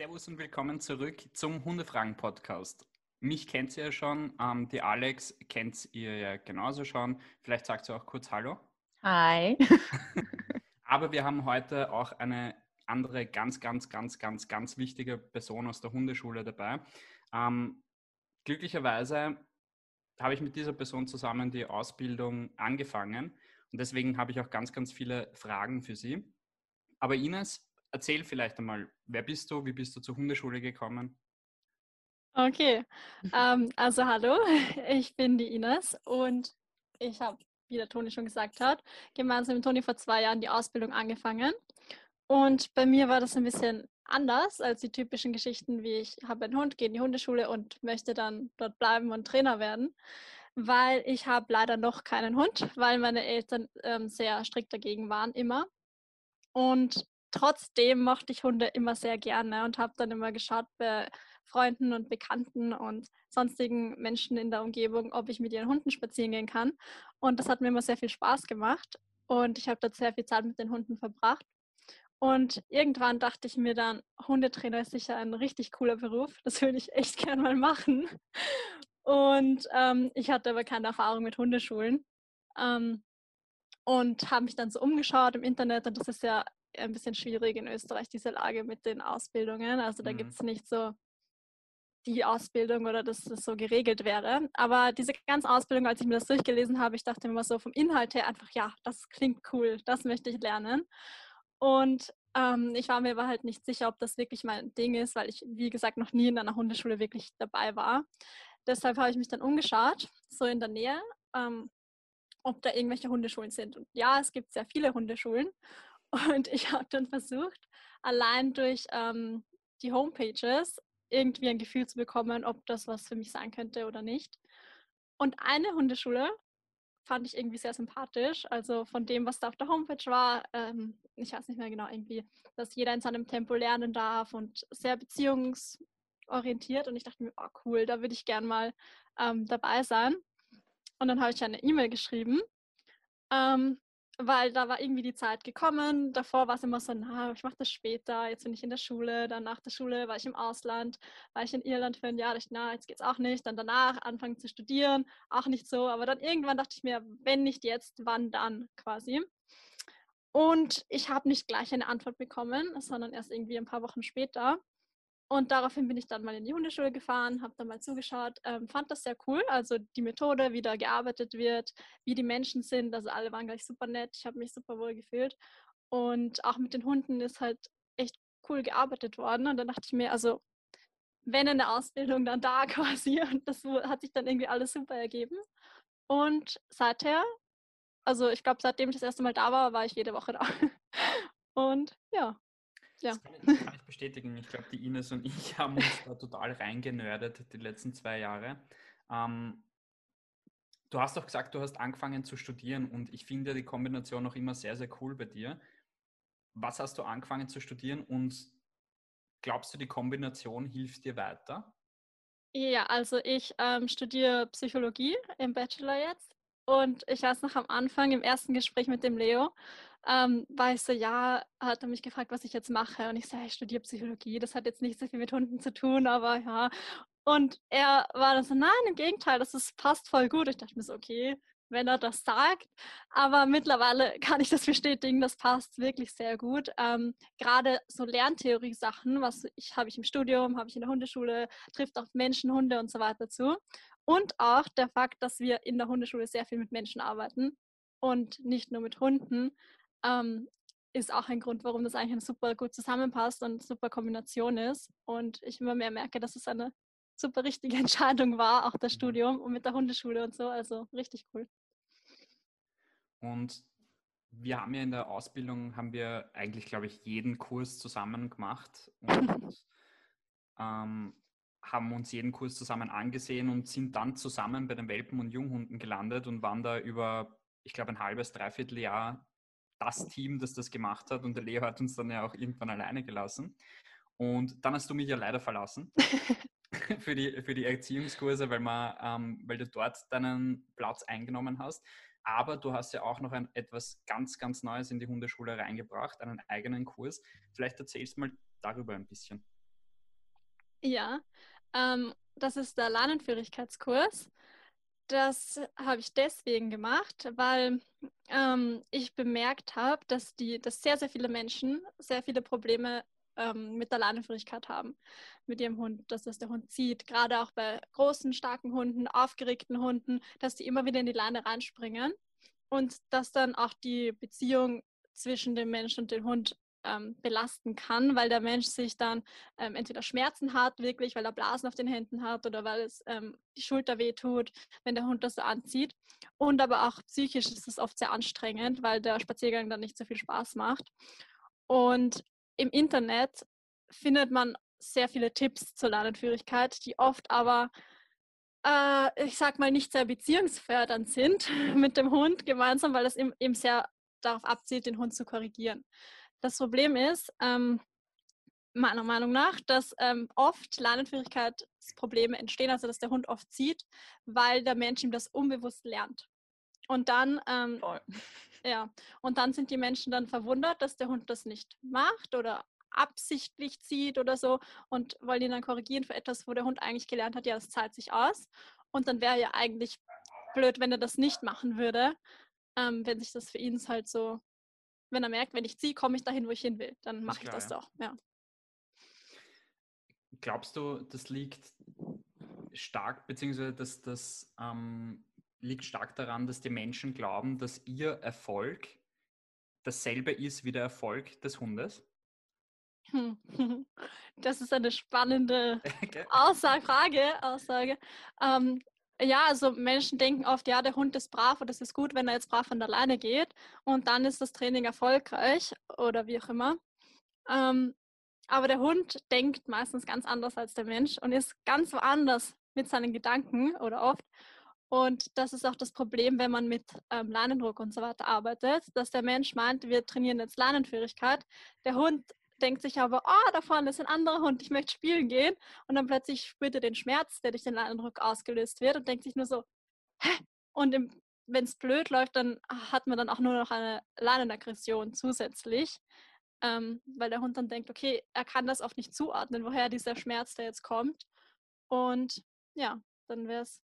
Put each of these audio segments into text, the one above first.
Servus und willkommen zurück zum Hundefragen-Podcast. Mich kennt ihr ja schon, ähm, die Alex kennt ihr ja genauso schon. Vielleicht sagt sie auch kurz Hallo. Hi. Aber wir haben heute auch eine andere ganz, ganz, ganz, ganz, ganz wichtige Person aus der Hundeschule dabei. Ähm, glücklicherweise habe ich mit dieser Person zusammen die Ausbildung angefangen und deswegen habe ich auch ganz, ganz viele Fragen für sie. Aber Ines, erzähl vielleicht einmal, wer bist du, wie bist du zur Hundeschule gekommen? Okay, ähm, also hallo, ich bin die Ines und ich habe, wie der Toni schon gesagt hat, gemeinsam mit Toni vor zwei Jahren die Ausbildung angefangen. Und bei mir war das ein bisschen anders als die typischen Geschichten, wie ich habe einen Hund, gehe in die Hundeschule und möchte dann dort bleiben und Trainer werden, weil ich habe leider noch keinen Hund, weil meine Eltern ähm, sehr strikt dagegen waren immer. Und trotzdem mochte ich Hunde immer sehr gerne und habe dann immer geschaut bei Freunden und Bekannten und sonstigen Menschen in der Umgebung, ob ich mit ihren Hunden spazieren gehen kann. Und das hat mir immer sehr viel Spaß gemacht und ich habe dort sehr viel Zeit mit den Hunden verbracht. Und irgendwann dachte ich mir dann, Hundetrainer ist sicher ein richtig cooler Beruf. Das würde ich echt gern mal machen. Und ähm, ich hatte aber keine Erfahrung mit Hundeschulen. Ähm, und habe mich dann so umgeschaut im Internet und das ist ja ein bisschen schwierig in Österreich, diese Lage mit den Ausbildungen. Also da mhm. gibt es nicht so die Ausbildung oder dass das so geregelt wäre. Aber diese ganze Ausbildung, als ich mir das durchgelesen habe, ich dachte immer so vom Inhalt her einfach, ja, das klingt cool, das möchte ich lernen. Und ähm, ich war mir aber halt nicht sicher, ob das wirklich mein Ding ist, weil ich, wie gesagt, noch nie in einer Hundeschule wirklich dabei war. Deshalb habe ich mich dann umgeschaut, so in der Nähe, ähm, ob da irgendwelche Hundeschulen sind. Und ja, es gibt sehr viele Hundeschulen. Und ich habe dann versucht, allein durch ähm, die Homepages irgendwie ein Gefühl zu bekommen, ob das was für mich sein könnte oder nicht. Und eine Hundeschule fand ich irgendwie sehr sympathisch. Also von dem, was da auf der Homepage war, ähm, ich weiß nicht mehr genau, irgendwie, dass jeder in seinem Tempo lernen darf und sehr beziehungsorientiert. Und ich dachte mir, oh cool, da würde ich gern mal ähm, dabei sein. Und dann habe ich eine E-Mail geschrieben ähm, weil da war irgendwie die Zeit gekommen. Davor war es immer so, na, ich mache das später, jetzt bin ich in der Schule, dann nach der Schule war ich im Ausland, war ich in Irland für ein Jahr, dachte, na, jetzt geht's auch nicht. Dann danach anfangen zu studieren, auch nicht so. Aber dann irgendwann dachte ich mir, wenn nicht jetzt, wann dann quasi. Und ich habe nicht gleich eine Antwort bekommen, sondern erst irgendwie ein paar Wochen später. Und daraufhin bin ich dann mal in die Hundeschule gefahren, habe dann mal zugeschaut, ähm, fand das sehr cool. Also die Methode, wie da gearbeitet wird, wie die Menschen sind. Also alle waren gleich super nett. Ich habe mich super wohl gefühlt. Und auch mit den Hunden ist halt echt cool gearbeitet worden. Und dann dachte ich mir, also wenn eine Ausbildung dann da quasi. Und das hat sich dann irgendwie alles super ergeben. Und seither, also ich glaube, seitdem ich das erste Mal da war, war ich jede Woche da. Und ja, ja. Das kann ich, kann ich bestätigen. Ich glaube, die Ines und ich haben uns da total reingenördet die letzten zwei Jahre. Ähm, du hast doch gesagt, du hast angefangen zu studieren und ich finde die Kombination noch immer sehr, sehr cool bei dir. Was hast du angefangen zu studieren und glaubst du, die Kombination hilft dir weiter? Ja, also ich ähm, studiere Psychologie im Bachelor jetzt und ich weiß noch am Anfang im ersten Gespräch mit dem Leo, ähm, war ich so, ja, hat er mich gefragt, was ich jetzt mache. Und ich sage, ich studiere Psychologie. Das hat jetzt nicht so viel mit Hunden zu tun, aber ja. Und er war dann so, nein, im Gegenteil, das ist, passt voll gut. Ich dachte mir so, okay, wenn er das sagt. Aber mittlerweile kann ich das bestätigen, das passt wirklich sehr gut. Ähm, Gerade so Lerntheorie-Sachen, was ich habe ich im Studium, habe ich in der Hundeschule, trifft auf Menschen, Hunde und so weiter zu. Und auch der Fakt, dass wir in der Hundeschule sehr viel mit Menschen arbeiten und nicht nur mit Hunden, ähm, ist auch ein Grund, warum das eigentlich super gut zusammenpasst und super Kombination ist. Und ich immer mehr merke, dass es eine super richtige Entscheidung war, auch das mhm. Studium und mit der Hundeschule und so. Also richtig cool. Und wir haben ja in der Ausbildung, haben wir eigentlich, glaube ich, jeden Kurs zusammen gemacht und ähm, haben uns jeden Kurs zusammen angesehen und sind dann zusammen bei den Welpen und Junghunden gelandet und waren da über, ich glaube, ein halbes, dreiviertel Jahr das Team, das das gemacht hat. Und der Leo hat uns dann ja auch irgendwann alleine gelassen. Und dann hast du mich ja leider verlassen für, die, für die Erziehungskurse, weil, man, ähm, weil du dort deinen Platz eingenommen hast. Aber du hast ja auch noch ein, etwas ganz, ganz Neues in die Hundeschule reingebracht, einen eigenen Kurs. Vielleicht erzählst du mal darüber ein bisschen. Ja, ähm, das ist der Lernenführigkeitskurs. Das habe ich deswegen gemacht, weil ähm, ich bemerkt habe, dass, dass sehr, sehr viele Menschen sehr viele Probleme ähm, mit der Leinenführigkeit haben, mit ihrem Hund, dass das der Hund zieht. Gerade auch bei großen, starken Hunden, aufgeregten Hunden, dass die immer wieder in die Leine reinspringen und dass dann auch die Beziehung zwischen dem Menschen und dem Hund ähm, belasten kann, weil der Mensch sich dann ähm, entweder Schmerzen hat, wirklich, weil er Blasen auf den Händen hat oder weil es ähm, die Schulter wehtut, wenn der Hund das so anzieht. Und aber auch psychisch ist es oft sehr anstrengend, weil der Spaziergang dann nicht so viel Spaß macht. Und im Internet findet man sehr viele Tipps zur Lernenführigkeit, die oft aber äh, ich sag mal, nicht sehr beziehungsfördernd sind mit dem Hund gemeinsam, weil es eben sehr darauf abzielt, den Hund zu korrigieren. Das Problem ist, ähm, meiner Meinung nach, dass ähm, oft Lernenschwierigkeitsprobleme entstehen, also dass der Hund oft zieht, weil der Mensch ihm das unbewusst lernt. Und dann, ähm, ja, und dann sind die Menschen dann verwundert, dass der Hund das nicht macht oder absichtlich zieht oder so und wollen ihn dann korrigieren für etwas, wo der Hund eigentlich gelernt hat, ja, das zahlt sich aus. Und dann wäre ja eigentlich blöd, wenn er das nicht machen würde, ähm, wenn sich das für ihn halt so wenn er merkt, wenn ich ziehe, komme ich dahin, wo ich hin will. Dann mache ich das ja. doch. Ja. Glaubst du, das liegt stark, beziehungsweise das, das ähm, liegt stark daran, dass die Menschen glauben, dass ihr Erfolg dasselbe ist wie der Erfolg des Hundes? Das ist eine spannende Aussage, Frage, Aussage. Ähm, ja, also Menschen denken oft, ja, der Hund ist brav und es ist gut, wenn er jetzt brav von der Leine geht und dann ist das Training erfolgreich oder wie auch immer. Ähm, aber der Hund denkt meistens ganz anders als der Mensch und ist ganz woanders mit seinen Gedanken oder oft. Und das ist auch das Problem, wenn man mit ähm, Leinendruck und so weiter arbeitet, dass der Mensch meint, wir trainieren jetzt Leinenführigkeit. Der Hund denkt sich aber, oh, da vorne ist ein anderer Hund, ich möchte spielen gehen. Und dann plötzlich spürt er den Schmerz, der durch den Eindruck ausgelöst wird und denkt sich nur so, hä? Und wenn es blöd läuft, dann hat man dann auch nur noch eine Leinenaggression zusätzlich, ähm, weil der Hund dann denkt, okay, er kann das oft nicht zuordnen, woher dieser Schmerz da jetzt kommt. Und ja, dann wäre es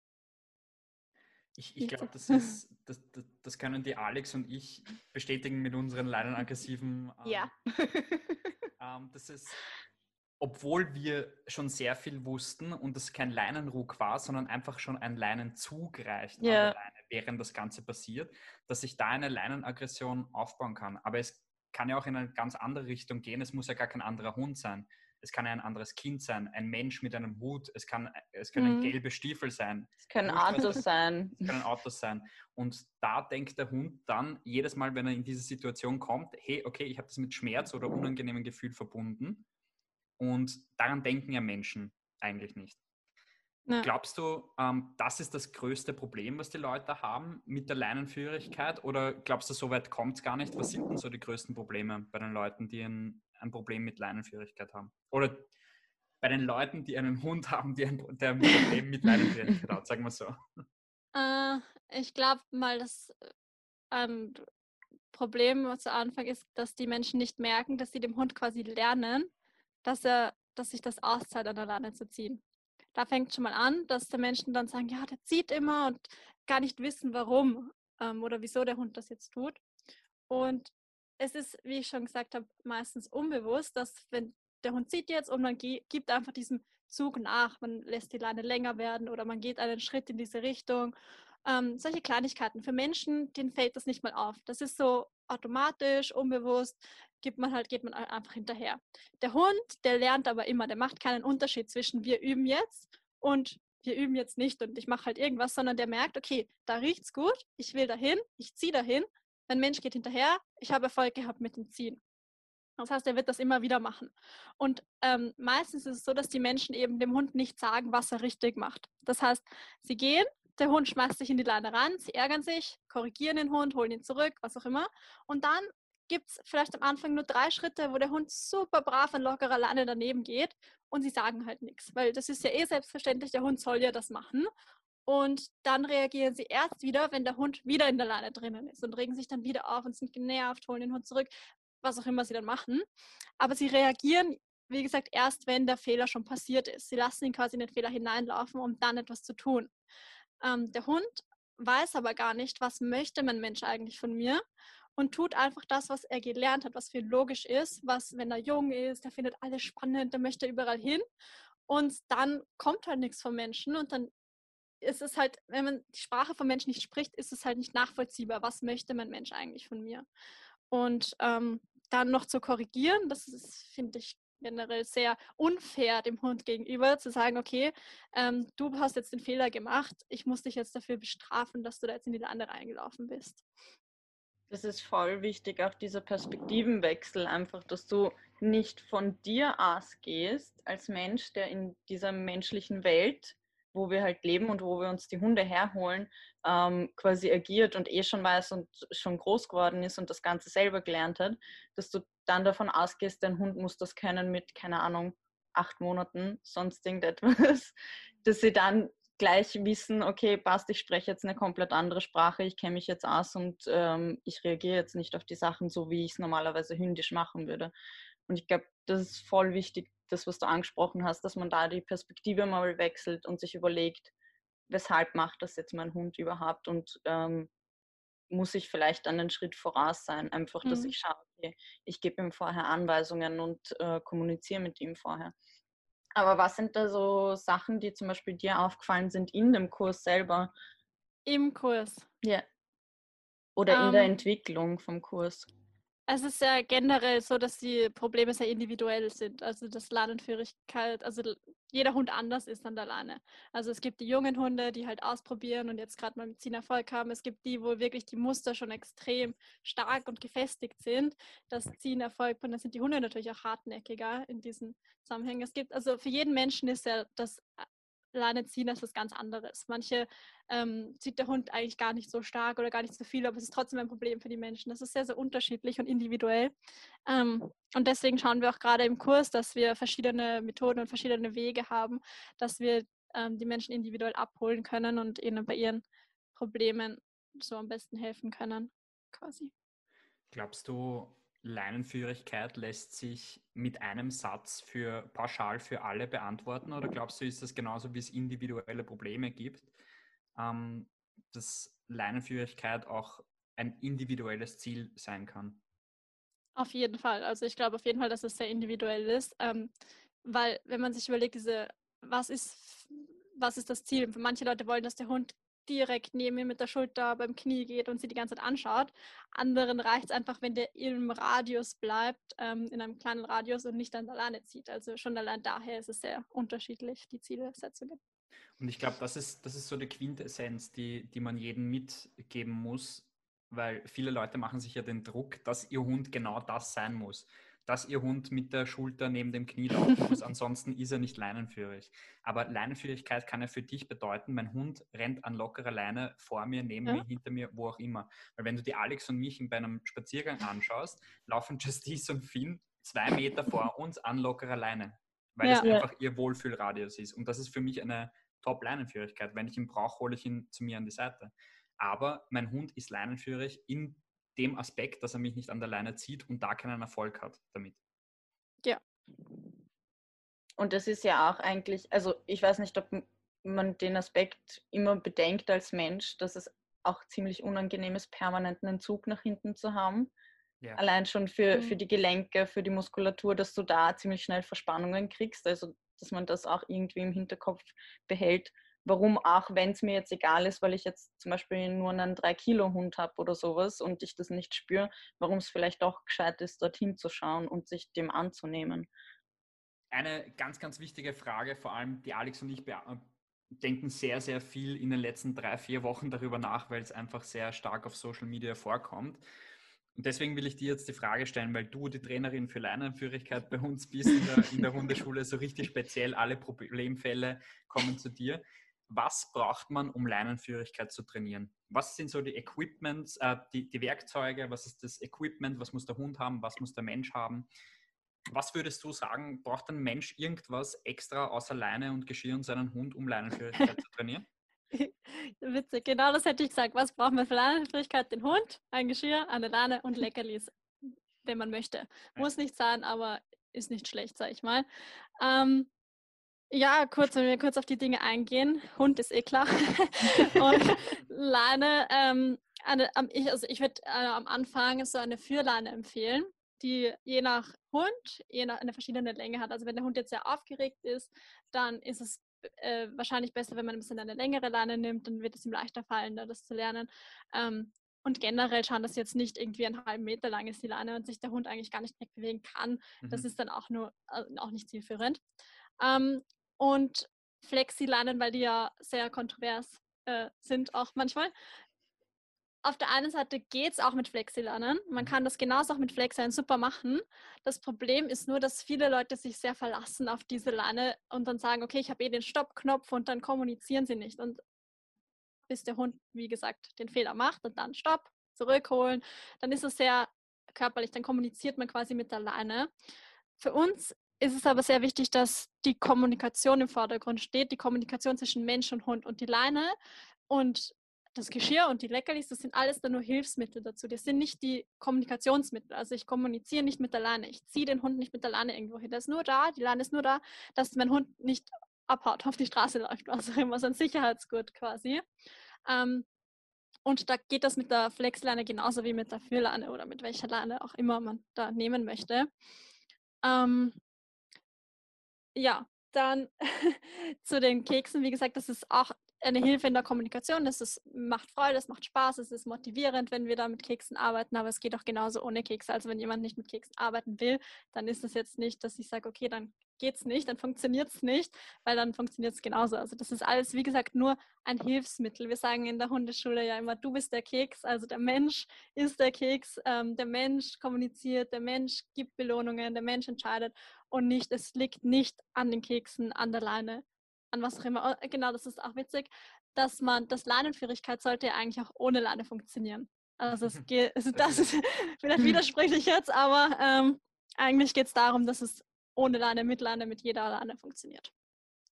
ich, ich glaube, das, das, das, das, können die Alex und ich bestätigen mit unseren leinenaggressiven. Ähm, ja. ähm, das ist, obwohl wir schon sehr viel wussten und es kein Leinenruck war, sondern einfach schon ein Leinenzug reicht, ja. Leine, während das Ganze passiert, dass sich da eine Leinenaggression aufbauen kann. Aber es kann ja auch in eine ganz andere Richtung gehen. Es muss ja gar kein anderer Hund sein es kann ein anderes Kind sein, ein Mensch mit einem Hut, es, kann, es können mhm. gelbe Stiefel sein. Es können Autos sein. Es können Autos sein. Und da denkt der Hund dann jedes Mal, wenn er in diese Situation kommt, hey, okay, ich habe das mit Schmerz oder unangenehmem Gefühl verbunden. Und daran denken ja Menschen eigentlich nicht. Ja. Glaubst du, ähm, das ist das größte Problem, was die Leute haben mit der Leinenführigkeit? Oder glaubst du, so weit kommt es gar nicht? Was sind denn so die größten Probleme bei den Leuten, die ein, ein Problem mit Leinenführigkeit haben? Oder bei den Leuten, die einen Hund haben, die ein, der ein Problem mit Leinenführigkeit hat, sagen wir so. Äh, ich glaube mal, das ähm, Problem zu Anfang ist, dass die Menschen nicht merken, dass sie dem Hund quasi lernen, dass er, dass sich das auszahlt, an der Leine zu ziehen da fängt schon mal an, dass die Menschen dann sagen, ja, der zieht immer und gar nicht wissen, warum ähm, oder wieso der Hund das jetzt tut. Und es ist, wie ich schon gesagt habe, meistens unbewusst, dass wenn der Hund zieht jetzt und man gibt einfach diesem Zug nach, man lässt die Leine länger werden oder man geht einen Schritt in diese Richtung. Ähm, solche Kleinigkeiten. Für Menschen, denen fällt das nicht mal auf. Das ist so automatisch, unbewusst gibt man halt, geht man einfach hinterher. Der Hund, der lernt aber immer, der macht keinen Unterschied zwischen wir üben jetzt und wir üben jetzt nicht und ich mache halt irgendwas, sondern der merkt, okay, da riecht's gut, ich will dahin, ich ziehe dahin, mein Mensch geht hinterher, ich habe Erfolg gehabt mit dem Ziehen. Das heißt, er wird das immer wieder machen. Und ähm, meistens ist es so, dass die Menschen eben dem Hund nicht sagen, was er richtig macht. Das heißt, sie gehen, der Hund schmeißt sich in die Leine ran, sie ärgern sich, korrigieren den Hund, holen ihn zurück, was auch immer. Und dann gibt es vielleicht am Anfang nur drei Schritte, wo der Hund super brav und locker alleine daneben geht und sie sagen halt nichts, weil das ist ja eh selbstverständlich, der Hund soll ja das machen. Und dann reagieren sie erst wieder, wenn der Hund wieder in der Leine drinnen ist und regen sich dann wieder auf und sind genervt, holen den Hund zurück, was auch immer sie dann machen. Aber sie reagieren wie gesagt, erst wenn der Fehler schon passiert ist. Sie lassen ihn quasi in den Fehler hineinlaufen, um dann etwas zu tun. Ähm, der Hund weiß aber gar nicht, was möchte mein Mensch eigentlich von mir und tut einfach das, was er gelernt hat, was für logisch ist, was, wenn er jung ist, der findet alles spannend, der möchte überall hin und dann kommt halt nichts vom Menschen und dann ist es halt, wenn man die Sprache vom Menschen nicht spricht, ist es halt nicht nachvollziehbar, was möchte mein Mensch eigentlich von mir. Und ähm, dann noch zu korrigieren, das finde ich, generell sehr unfair dem Hund gegenüber, zu sagen, okay, ähm, du hast jetzt den Fehler gemacht, ich muss dich jetzt dafür bestrafen, dass du da jetzt in die Lande reingelaufen bist. Das ist voll wichtig, auch dieser Perspektivenwechsel, einfach, dass du nicht von dir ausgehst als Mensch, der in dieser menschlichen Welt wo wir halt leben und wo wir uns die Hunde herholen, ähm, quasi agiert und eh schon weiß und schon groß geworden ist und das Ganze selber gelernt hat, dass du dann davon ausgehst, dein Hund muss das können mit, keine Ahnung, acht Monaten, sonst irgendetwas, dass sie dann gleich wissen, okay, passt, ich spreche jetzt eine komplett andere Sprache, ich kenne mich jetzt aus und ähm, ich reagiere jetzt nicht auf die Sachen so, wie ich es normalerweise hündisch machen würde. Und ich glaube, das ist voll wichtig, das, was du angesprochen hast, dass man da die Perspektive mal wechselt und sich überlegt, weshalb macht das jetzt mein Hund überhaupt und ähm, muss ich vielleicht einen Schritt voraus sein. Einfach, dass mhm. ich schaue, okay, ich gebe ihm vorher Anweisungen und äh, kommuniziere mit ihm vorher. Aber was sind da so Sachen, die zum Beispiel dir aufgefallen sind in dem Kurs selber? Im Kurs. Ja. Oder um, in der ähm. Entwicklung vom Kurs. Es ist ja generell so, dass die Probleme sehr individuell sind. Also dass Leinenführigkeit, also jeder Hund anders ist an der Leine. Also es gibt die jungen Hunde, die halt ausprobieren und jetzt gerade mal mit Ziehen Erfolg haben. Es gibt die, wo wirklich die Muster schon extrem stark und gefestigt sind. Das Ziehen Erfolg und dann sind die Hunde natürlich auch hartnäckiger in diesen Zusammenhängen. Es gibt also für jeden Menschen ist ja das Leine ziehen, das ist was ganz anderes. Manche ähm, zieht der Hund eigentlich gar nicht so stark oder gar nicht so viel, aber es ist trotzdem ein Problem für die Menschen. Das ist sehr, sehr unterschiedlich und individuell. Ähm, und deswegen schauen wir auch gerade im Kurs, dass wir verschiedene Methoden und verschiedene Wege haben, dass wir ähm, die Menschen individuell abholen können und ihnen bei ihren Problemen so am besten helfen können, quasi. Glaubst du, Leinenführigkeit lässt sich mit einem Satz für pauschal für alle beantworten oder glaubst du, ist das genauso wie es individuelle Probleme gibt, ähm, dass Leinenführigkeit auch ein individuelles Ziel sein kann? Auf jeden Fall. Also ich glaube auf jeden Fall, dass es sehr individuell ist, ähm, weil wenn man sich überlegt, diese, was ist, was ist das Ziel? Manche Leute wollen, dass der Hund direkt neben mir mit der Schulter beim Knie geht und sie die ganze Zeit anschaut. Anderen reicht es einfach, wenn der im Radius bleibt, ähm, in einem kleinen Radius und nicht dann alleine zieht. Also schon allein daher ist es sehr unterschiedlich, die Zielsetzungen. Und ich glaube, das ist, das ist so die Quintessenz, die, die man jedem mitgeben muss, weil viele Leute machen sich ja den Druck, dass ihr Hund genau das sein muss dass ihr Hund mit der Schulter neben dem Knie laufen muss, ansonsten ist er nicht leinenführig. Aber Leinenführigkeit kann ja für dich bedeuten, mein Hund rennt an lockerer Leine vor mir, neben ja. mir, hinter mir, wo auch immer. Weil wenn du die Alex und mich bei einem Spaziergang anschaust, laufen Justice und Finn zwei Meter vor uns an lockerer Leine, weil ja. es einfach ihr Wohlfühlradius ist. Und das ist für mich eine Top-Leinenführigkeit. Wenn ich ihn brauche, hole ich ihn zu mir an die Seite. Aber mein Hund ist leinenführig in dem Aspekt, dass er mich nicht an der Leine zieht und da keinen Erfolg hat damit. Ja. Und das ist ja auch eigentlich, also ich weiß nicht, ob man den Aspekt immer bedenkt als Mensch, dass es auch ziemlich unangenehm ist, permanenten Entzug nach hinten zu haben. Ja. Allein schon für, mhm. für die Gelenke, für die Muskulatur, dass du da ziemlich schnell Verspannungen kriegst. Also, dass man das auch irgendwie im Hinterkopf behält warum auch, wenn es mir jetzt egal ist, weil ich jetzt zum Beispiel nur einen 3-Kilo-Hund habe oder sowas und ich das nicht spüre, warum es vielleicht auch gescheit ist, dorthin zu schauen und sich dem anzunehmen. Eine ganz, ganz wichtige Frage, vor allem die Alex und ich äh, denken sehr, sehr viel in den letzten drei, vier Wochen darüber nach, weil es einfach sehr stark auf Social Media vorkommt. Und deswegen will ich dir jetzt die Frage stellen, weil du die Trainerin für Leinenführigkeit bei uns bist in der, in der Hundeschule, so richtig speziell alle Problemfälle kommen zu dir was braucht man, um Leinenführigkeit zu trainieren? Was sind so die Equipments, äh, die, die Werkzeuge, was ist das Equipment, was muss der Hund haben, was muss der Mensch haben? Was würdest du sagen, braucht ein Mensch irgendwas extra außer Leine und Geschirr und seinen Hund, um Leinenführigkeit zu trainieren? Witzig, genau das hätte ich gesagt. Was braucht man für Leinenführigkeit? Den Hund, ein Geschirr, eine Leine und Leckerlis, wenn man möchte. Muss nicht sein, aber ist nicht schlecht, sag ich mal. Ähm, ja, kurz, wenn wir kurz auf die Dinge eingehen. Hund ist eh klar. und Leine, ähm, eine, ich, also ich würde äh, am Anfang so eine Führleine empfehlen, die je nach Hund je nach, eine verschiedene Länge hat. Also wenn der Hund jetzt sehr aufgeregt ist, dann ist es äh, wahrscheinlich besser, wenn man ein bisschen eine längere Leine nimmt, dann wird es ihm leichter fallen, das zu lernen. Ähm, und generell schauen, dass jetzt nicht irgendwie einen halben Meter lang ist die Leine und sich der Hund eigentlich gar nicht wegbewegen kann. Mhm. Das ist dann auch nur äh, auch nicht zielführend. Ähm, und Flexi-Leinen, weil die ja sehr kontrovers äh, sind auch manchmal. Auf der einen Seite geht es auch mit Flexi-Leinen. Man mhm. kann das genauso auch mit Flexi super machen. Das Problem ist nur, dass viele Leute sich sehr verlassen auf diese Leine und dann sagen, okay, ich habe eh den Stoppknopf und dann kommunizieren sie nicht. Und bis der Hund, wie gesagt, den Fehler macht und dann Stopp, zurückholen, dann ist es sehr körperlich, dann kommuniziert man quasi mit der Leine. Für uns ist es aber sehr wichtig, dass die Kommunikation im Vordergrund steht, die Kommunikation zwischen Mensch und Hund und die Leine und das Geschirr und die Leckerlis, das sind alles dann nur Hilfsmittel dazu. Das sind nicht die Kommunikationsmittel. Also ich kommuniziere nicht mit der Leine. Ich ziehe den Hund nicht mit der Leine irgendwo hin. Der ist nur da, die Leine ist nur da, dass mein Hund nicht abhaut, auf die Straße läuft, was auch immer, so ein Sicherheitsgurt quasi. Ähm, und da geht das mit der Flexleine genauso wie mit der Führleine oder mit welcher Leine auch immer man da nehmen möchte. Ähm, ja, dann zu den Keksen, wie gesagt, das ist auch eine Hilfe in der Kommunikation. Das ist, macht Freude, es macht Spaß, es ist motivierend, wenn wir da mit Keksen arbeiten, aber es geht auch genauso ohne Kekse. Also wenn jemand nicht mit Keksen arbeiten will, dann ist es jetzt nicht, dass ich sage, okay, dann geht es nicht, dann funktioniert es nicht, weil dann funktioniert es genauso. Also das ist alles, wie gesagt, nur ein Hilfsmittel. Wir sagen in der Hundeschule ja immer, du bist der Keks, also der Mensch ist der Keks, ähm, der Mensch kommuniziert, der Mensch gibt Belohnungen, der Mensch entscheidet und nicht, es liegt nicht an den Keksen, an der Leine, an was auch immer. Oh, genau, das ist auch witzig, dass man, das Leinenführigkeit sollte ja eigentlich auch ohne Leine funktionieren. Also es geht, also das ist vielleicht widersprüchlich jetzt, aber ähm, eigentlich geht es darum, dass es ohne Leine, mit Leine, mit jeder Leine funktioniert.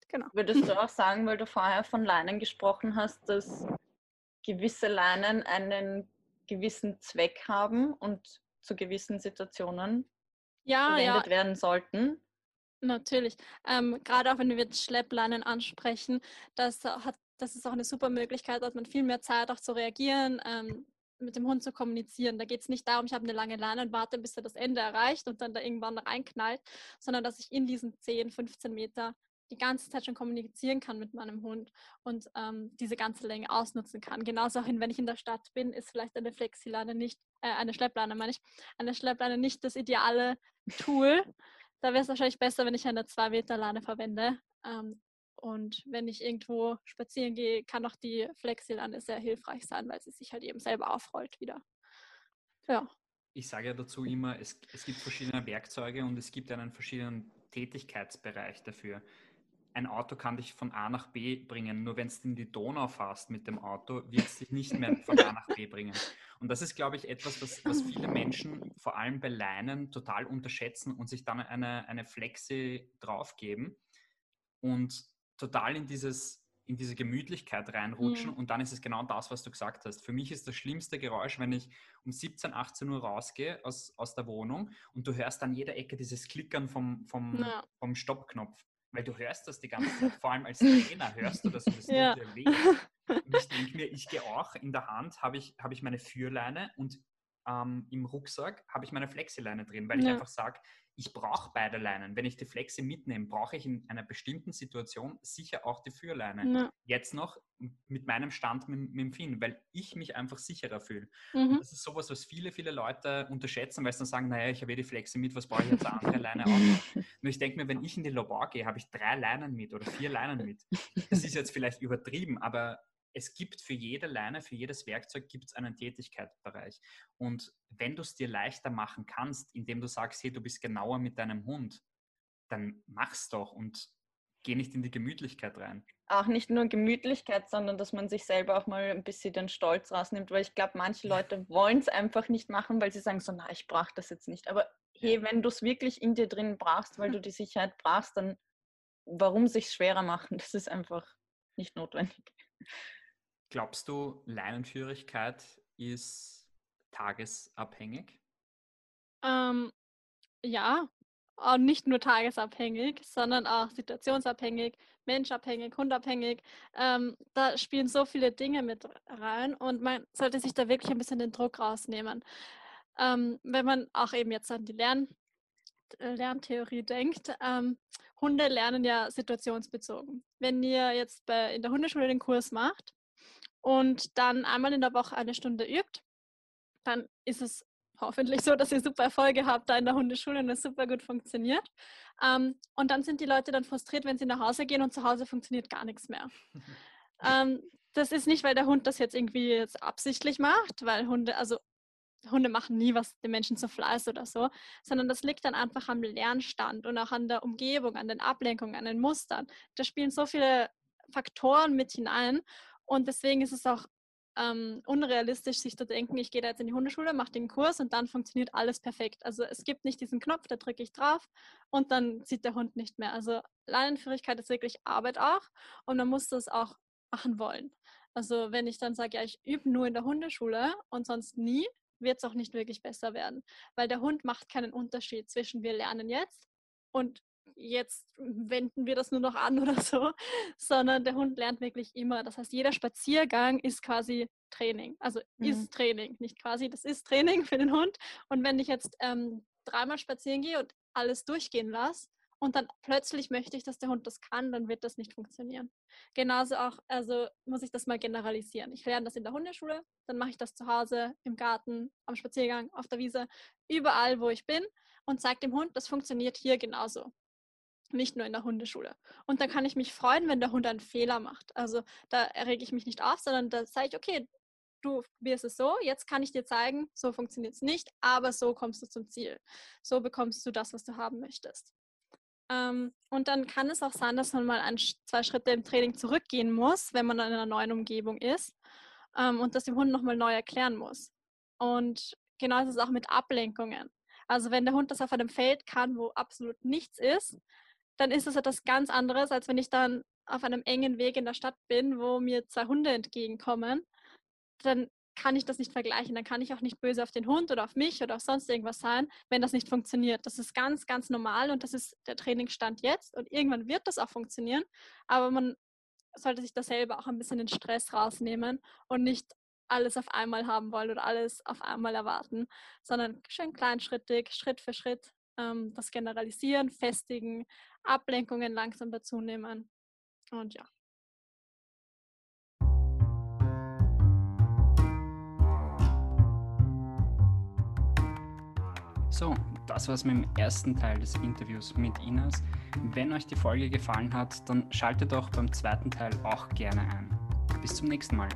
Genau. Würdest du auch sagen, weil du vorher von Leinen gesprochen hast, dass gewisse Leinen einen gewissen Zweck haben und zu gewissen Situationen ja, verwendet ja. werden sollten? Natürlich. Ähm, Gerade auch wenn wir jetzt Schleppleinen ansprechen, das, hat, das ist auch eine super Möglichkeit, dass man viel mehr Zeit auch zu reagieren. Ähm, mit dem Hund zu kommunizieren. Da geht es nicht darum, ich habe eine lange Leine und warte, bis er das Ende erreicht und dann da irgendwann reinknallt, sondern dass ich in diesen 10, 15 Meter die ganze Zeit schon kommunizieren kann mit meinem Hund und ähm, diese ganze Länge ausnutzen kann. Genauso auch, wenn ich in der Stadt bin, ist vielleicht eine Flexileine nicht, äh, eine Schleppleine meine ich, eine Schleppleine nicht das ideale Tool. Da wäre es wahrscheinlich besser, wenn ich eine 2 Meter Leine verwende. Ähm, und wenn ich irgendwo spazieren gehe, kann auch die Flexilane sehr hilfreich sein, weil sie sich halt eben selber aufrollt wieder. Ja. Ich sage ja dazu immer, es, es gibt verschiedene Werkzeuge und es gibt einen verschiedenen Tätigkeitsbereich dafür. Ein Auto kann dich von A nach B bringen, nur wenn es in die Donau fährst mit dem Auto, wird es dich nicht mehr von A nach B bringen. Und das ist, glaube ich, etwas, was, was viele Menschen, vor allem bei Leinen, total unterschätzen und sich dann eine, eine Flexi draufgeben. Und total in dieses in diese Gemütlichkeit reinrutschen mhm. und dann ist es genau das, was du gesagt hast. Für mich ist das schlimmste Geräusch, wenn ich um 17, 18 Uhr rausgehe aus, aus der Wohnung und du hörst an jeder Ecke dieses Klickern vom, vom, ja. vom Stoppknopf. Weil du hörst das die ganze Zeit, vor allem als Trainer hörst du das und das ja. tut dir weh. Und ich denke mir, ich gehe auch, in der Hand habe ich, hab ich meine Führleine und ähm, im Rucksack habe ich meine Flexileine drin, weil ja. ich einfach sage, ich brauche beide Leinen. Wenn ich die Flexi mitnehme, brauche ich in einer bestimmten Situation sicher auch die Führleine. Ja. Jetzt noch mit meinem Stand mit, mit dem Finn, weil ich mich einfach sicherer fühle. Mhm. Das ist sowas, was viele, viele Leute unterschätzen, weil sie dann sagen, naja, ich habe eh die Flexi mit, was brauche ich jetzt eine andere Leine auch? Nur ich denke mir, wenn ich in die Lobau gehe, habe ich drei Leinen mit oder vier Leinen mit. Das ist jetzt vielleicht übertrieben, aber es gibt für jede Leine, für jedes Werkzeug gibt es einen Tätigkeitsbereich. Und wenn du es dir leichter machen kannst, indem du sagst, hey, du bist genauer mit deinem Hund, dann mach's doch und geh nicht in die Gemütlichkeit rein. Auch nicht nur Gemütlichkeit, sondern dass man sich selber auch mal ein bisschen den Stolz rausnimmt, weil ich glaube, manche Leute wollen es einfach nicht machen, weil sie sagen so, na, ich brauche das jetzt nicht. Aber hey, wenn du es wirklich in dir drin brauchst, weil du die Sicherheit brauchst, dann warum sich schwerer machen? Das ist einfach nicht notwendig. Glaubst du, Leinenführigkeit ist tagesabhängig? Ähm, ja, auch nicht nur tagesabhängig, sondern auch situationsabhängig, menschabhängig, hundabhängig. Ähm, da spielen so viele Dinge mit rein und man sollte sich da wirklich ein bisschen den Druck rausnehmen. Ähm, wenn man auch eben jetzt an die Lern äh, Lerntheorie denkt, ähm, Hunde lernen ja situationsbezogen. Wenn ihr jetzt bei, in der Hundeschule den Kurs macht und dann einmal in der Woche eine Stunde übt, dann ist es hoffentlich so, dass ihr super Erfolge habt da in der Hundeschule und es super gut funktioniert. Ähm, und dann sind die Leute dann frustriert, wenn sie nach Hause gehen und zu Hause funktioniert gar nichts mehr. ähm, das ist nicht, weil der Hund das jetzt irgendwie jetzt absichtlich macht, weil Hunde, also Hunde machen nie was den Menschen zu Fleiß oder so, sondern das liegt dann einfach am Lernstand und auch an der Umgebung, an den Ablenkungen, an den Mustern. Da spielen so viele Faktoren mit hinein und deswegen ist es auch ähm, unrealistisch, sich zu denken, ich gehe da jetzt in die Hundeschule, mache den Kurs und dann funktioniert alles perfekt. Also es gibt nicht diesen Knopf, da drücke ich drauf und dann sieht der Hund nicht mehr. Also Leinenführigkeit ist wirklich Arbeit auch und man muss das auch machen wollen. Also wenn ich dann sage, ja, ich übe nur in der Hundeschule und sonst nie, wird es auch nicht wirklich besser werden, weil der Hund macht keinen Unterschied zwischen wir lernen jetzt und jetzt wenden wir das nur noch an oder so, sondern der Hund lernt wirklich immer. Das heißt, jeder Spaziergang ist quasi Training. Also mhm. ist Training, nicht quasi, das ist Training für den Hund. Und wenn ich jetzt ähm, dreimal spazieren gehe und alles durchgehen lasse, und dann plötzlich möchte ich, dass der Hund das kann, dann wird das nicht funktionieren. Genauso auch, also muss ich das mal generalisieren. Ich lerne das in der Hundeschule, dann mache ich das zu Hause, im Garten, am Spaziergang, auf der Wiese, überall, wo ich bin und zeige dem Hund, das funktioniert hier genauso. Nicht nur in der Hundeschule. Und dann kann ich mich freuen, wenn der Hund einen Fehler macht. Also da errege ich mich nicht auf, sondern da sage ich, okay, du probierst es so, jetzt kann ich dir zeigen, so funktioniert es nicht, aber so kommst du zum Ziel. So bekommst du das, was du haben möchtest. Ähm, und dann kann es auch sein, dass man mal ein, zwei Schritte im Training zurückgehen muss, wenn man in einer neuen Umgebung ist ähm, und das dem Hund nochmal neu erklären muss. Und genau ist es auch mit Ablenkungen. Also wenn der Hund das auf einem Feld kann, wo absolut nichts ist, dann ist es etwas ganz anderes, als wenn ich dann auf einem engen Weg in der Stadt bin, wo mir zwei Hunde entgegenkommen. Dann kann ich das nicht vergleichen. Dann kann ich auch nicht böse auf den Hund oder auf mich oder auf sonst irgendwas sein, wenn das nicht funktioniert. Das ist ganz, ganz normal und das ist der Trainingsstand jetzt und irgendwann wird das auch funktionieren. Aber man sollte sich da selber auch ein bisschen den Stress rausnehmen und nicht alles auf einmal haben wollen oder alles auf einmal erwarten, sondern schön kleinschrittig, Schritt für Schritt ähm, das generalisieren, festigen, Ablenkungen langsam dazu nehmen. Und ja. So, das war's mit dem ersten Teil des Interviews mit Inas. Wenn euch die Folge gefallen hat, dann schaltet doch beim zweiten Teil auch gerne ein. Bis zum nächsten Mal.